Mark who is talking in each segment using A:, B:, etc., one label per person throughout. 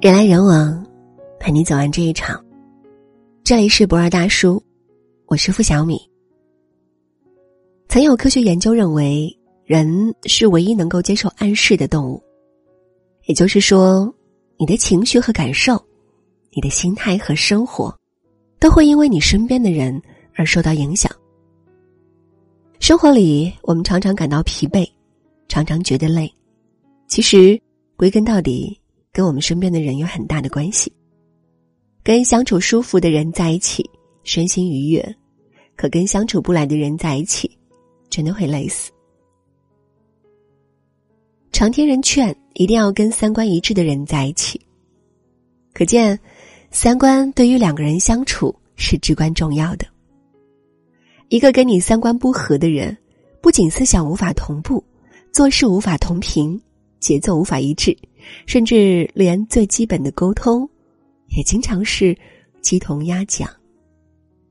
A: 人来人往，陪你走完这一场。这里是不二大叔，我是付小米。曾有科学研究认为，人是唯一能够接受暗示的动物，也就是说，你的情绪和感受，你的心态和生活，都会因为你身边的人而受到影响。生活里，我们常常感到疲惫，常常觉得累，其实归根到底。跟我们身边的人有很大的关系。跟相处舒服的人在一起，身心愉悦；可跟相处不来的人在一起，真的会累死。常听人劝，一定要跟三观一致的人在一起。可见，三观对于两个人相处是至关重要的。一个跟你三观不合的人，不仅思想无法同步，做事无法同频。节奏无法一致，甚至连最基本的沟通，也经常是鸡同鸭讲。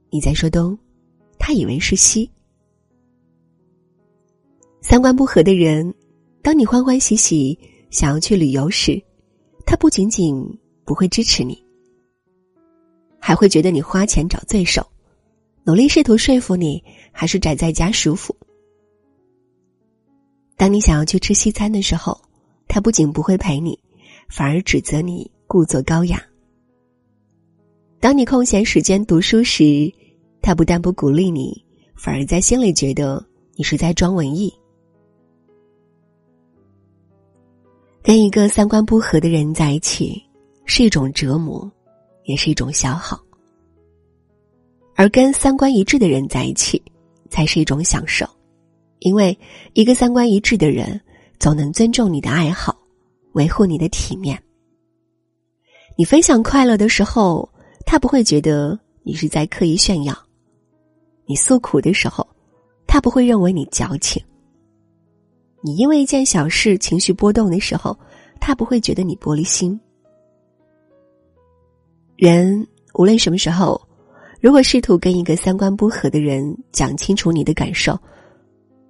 A: 你在说东，他以为是西。三观不合的人，当你欢欢喜喜想要去旅游时，他不仅仅不会支持你，还会觉得你花钱找罪受，努力试图说服你还是宅在家舒服。当你想要去吃西餐的时候。他不仅不会陪你，反而指责你故作高雅。当你空闲时间读书时，他不但不鼓励你，反而在心里觉得你是在装文艺。跟一个三观不合的人在一起，是一种折磨，也是一种消耗；而跟三观一致的人在一起，才是一种享受，因为一个三观一致的人。总能尊重你的爱好，维护你的体面。你分享快乐的时候，他不会觉得你是在刻意炫耀；你诉苦的时候，他不会认为你矫情。你因为一件小事情绪波动的时候，他不会觉得你玻璃心。人无论什么时候，如果试图跟一个三观不合的人讲清楚你的感受，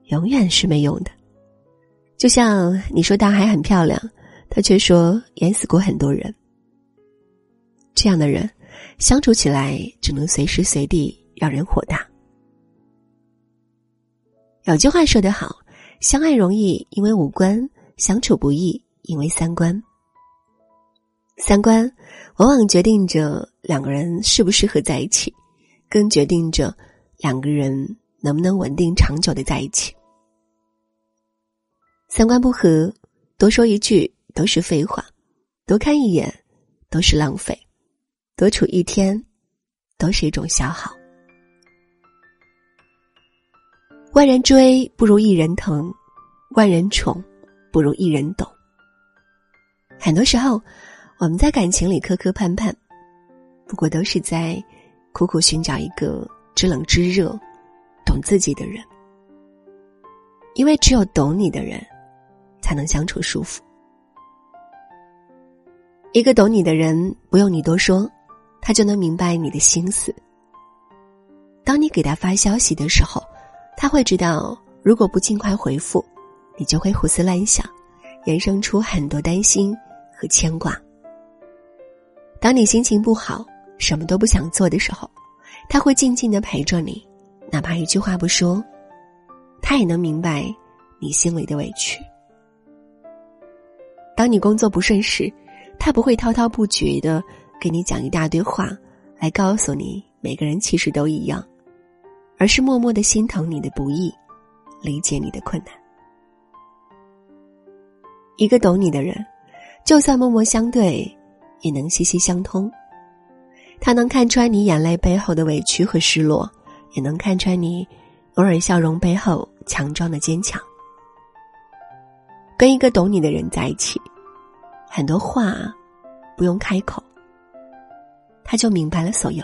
A: 永远是没用的。就像你说大海很漂亮，他却说淹死过很多人。这样的人相处起来只能随时随地让人火大。有句话说得好：“相爱容易因为五官，相处不易因为三观。”三观往往决定着两个人适不适合在一起，更决定着两个人能不能稳定长久的在一起。三观不合，多说一句都是废话，多看一眼都是浪费，多处一天都是一种消耗。万人追不如一人疼，万人宠不如一人懂。很多时候，我们在感情里磕磕绊绊，不过都是在苦苦寻找一个知冷知热、懂自己的人，因为只有懂你的人。才能相处舒服。一个懂你的人，不用你多说，他就能明白你的心思。当你给他发消息的时候，他会知道，如果不尽快回复，你就会胡思乱想，衍生出很多担心和牵挂。当你心情不好，什么都不想做的时候，他会静静的陪着你，哪怕一句话不说，他也能明白你心里的委屈。当你工作不顺时，他不会滔滔不绝的给你讲一大堆话，来告诉你每个人其实都一样，而是默默的心疼你的不易，理解你的困难。一个懂你的人，就算默默相对，也能息息相通。他能看穿你眼泪背后的委屈和失落，也能看穿你偶尔笑容背后强装的坚强。跟一个懂你的人在一起，很多话不用开口，他就明白了所有。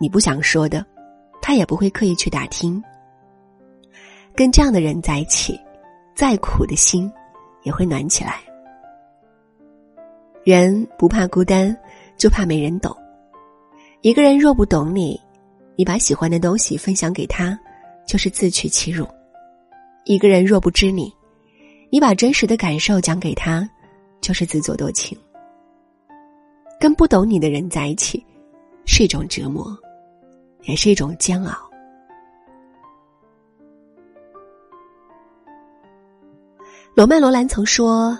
A: 你不想说的，他也不会刻意去打听。跟这样的人在一起，再苦的心也会暖起来。人不怕孤单，就怕没人懂。一个人若不懂你，你把喜欢的东西分享给他，就是自取其辱。一个人若不知你，你把真实的感受讲给他，就是自作多情。跟不懂你的人在一起，是一种折磨，也是一种煎熬。罗曼·罗兰曾说：“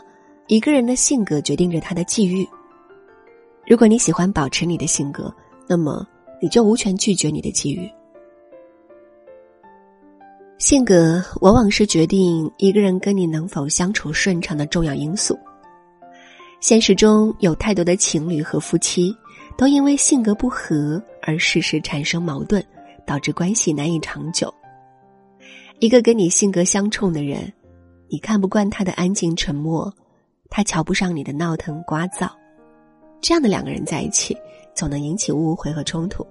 A: 一个人的性格决定着他的际遇。如果你喜欢保持你的性格，那么你就无权拒绝你的机遇。性格往往是决定一个人跟你能否相处顺畅的重要因素。现实中有太多的情侣和夫妻都因为性格不合而时时产生矛盾，导致关系难以长久。一个跟你性格相冲的人。”你看不惯他的安静沉默，他瞧不上你的闹腾聒噪，这样的两个人在一起，总能引起误会和冲突。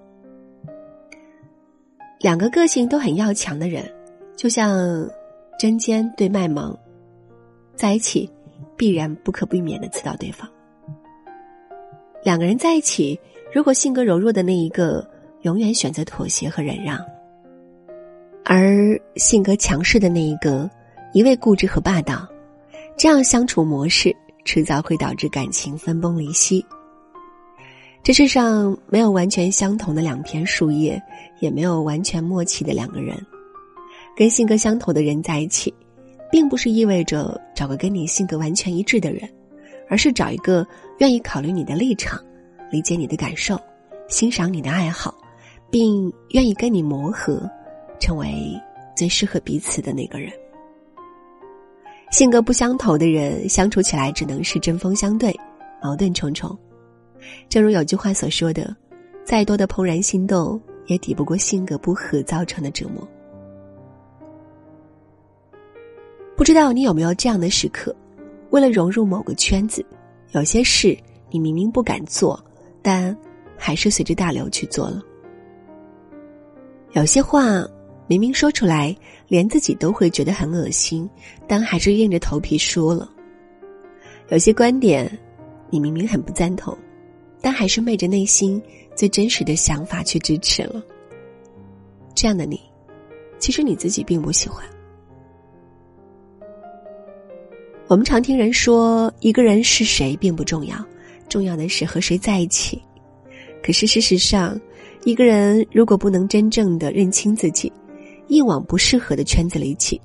A: 两个个性都很要强的人，就像针尖对麦芒，在一起必然不可避免的刺到对方。两个人在一起，如果性格柔弱的那一个永远选择妥协和忍让，而性格强势的那一个。一味固执和霸道，这样相处模式迟早会导致感情分崩离析。这世上没有完全相同的两片树叶，也没有完全默契的两个人。跟性格相投的人在一起，并不是意味着找个跟你性格完全一致的人，而是找一个愿意考虑你的立场、理解你的感受、欣赏你的爱好，并愿意跟你磨合，成为最适合彼此的那个人。性格不相投的人相处起来只能是针锋相对，矛盾重重。正如有句话所说的：“再多的怦然心动，也抵不过性格不合造成的折磨。”不知道你有没有这样的时刻？为了融入某个圈子，有些事你明明不敢做，但还是随着大流去做了。有些话。明明说出来，连自己都会觉得很恶心，但还是硬着头皮说了。有些观点，你明明很不赞同，但还是昧着内心最真实的想法去支持了。这样的你，其实你自己并不喜欢。我们常听人说，一个人是谁并不重要，重要的是和谁在一起。可是事实上，一个人如果不能真正的认清自己，硬往不适合的圈子里挤，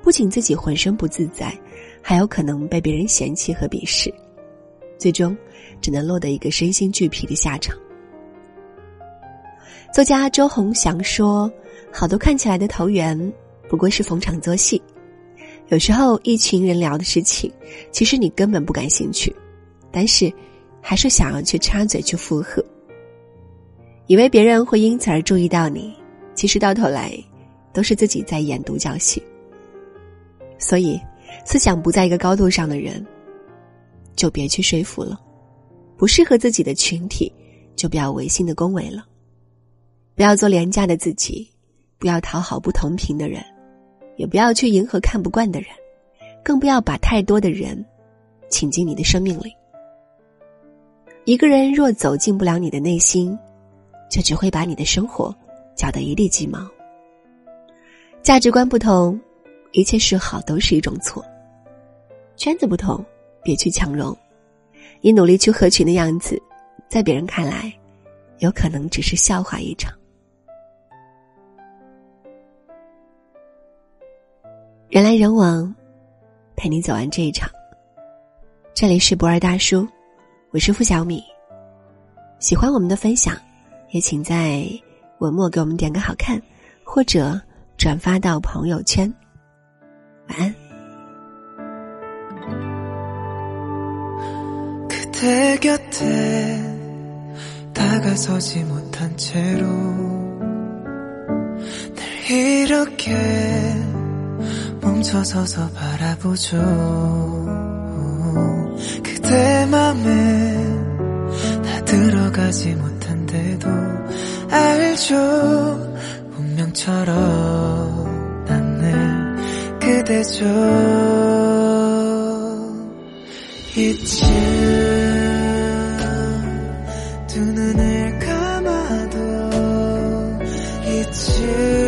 A: 不仅自己浑身不自在，还有可能被别人嫌弃和鄙视，最终只能落得一个身心俱疲的下场。作家周鸿祥说：“好多看起来的投缘，不过是逢场作戏。有时候一群人聊的事情，其实你根本不感兴趣，但是还是想要去插嘴去附和，以为别人会因此而注意到你，其实到头来。”都是自己在演独角戏，所以思想不在一个高度上的人，就别去说服了；不适合自己的群体，就不要违心的恭维了；不要做廉价的自己，不要讨好不同频的人，也不要去迎合看不惯的人，更不要把太多的人请进你的生命里。一个人若走进不了你的内心，就只会把你的生活搅得一地鸡毛。价值观不同，一切是好都是一种错。圈子不同，别去强融。你努力去合群的样子，在别人看来，有可能只是笑话一场。人来人往，陪你走完这一场。这里是不二大叔，我是付小米。喜欢我们的分享，也请在文末给我们点个好看，或者。转发到朋友圈。晚安。그대곁에다가서지못한채로날이렇게 멈춰서서 바라보죠 그대 맘에 나 들어가지 못한데도 알죠. 운명처럼 난 늘 그대죠. 이쯤 두 눈을 감아도 이쯤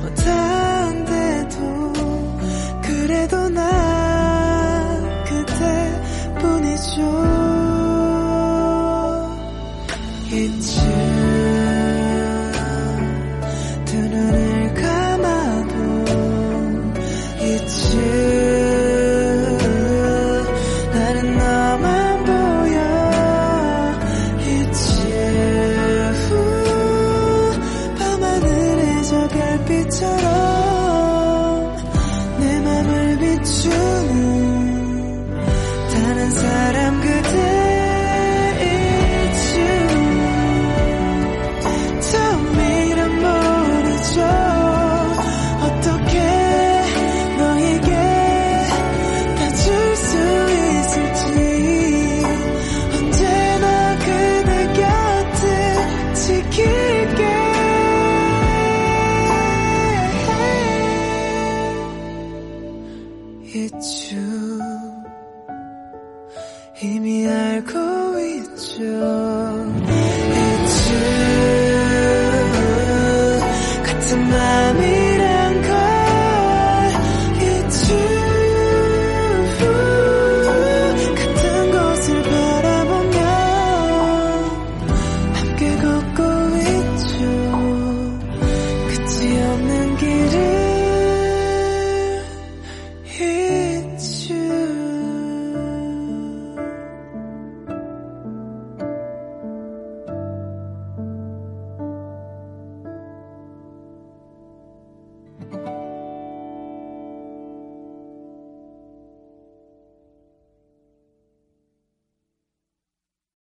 B: 못한데도 그래도 난 이미 알고 있죠. 이쯤 같은 마음이란 걸 이쯤 같은 곳을 바라보며 함께 걷고 있죠. 끝이 없는 길을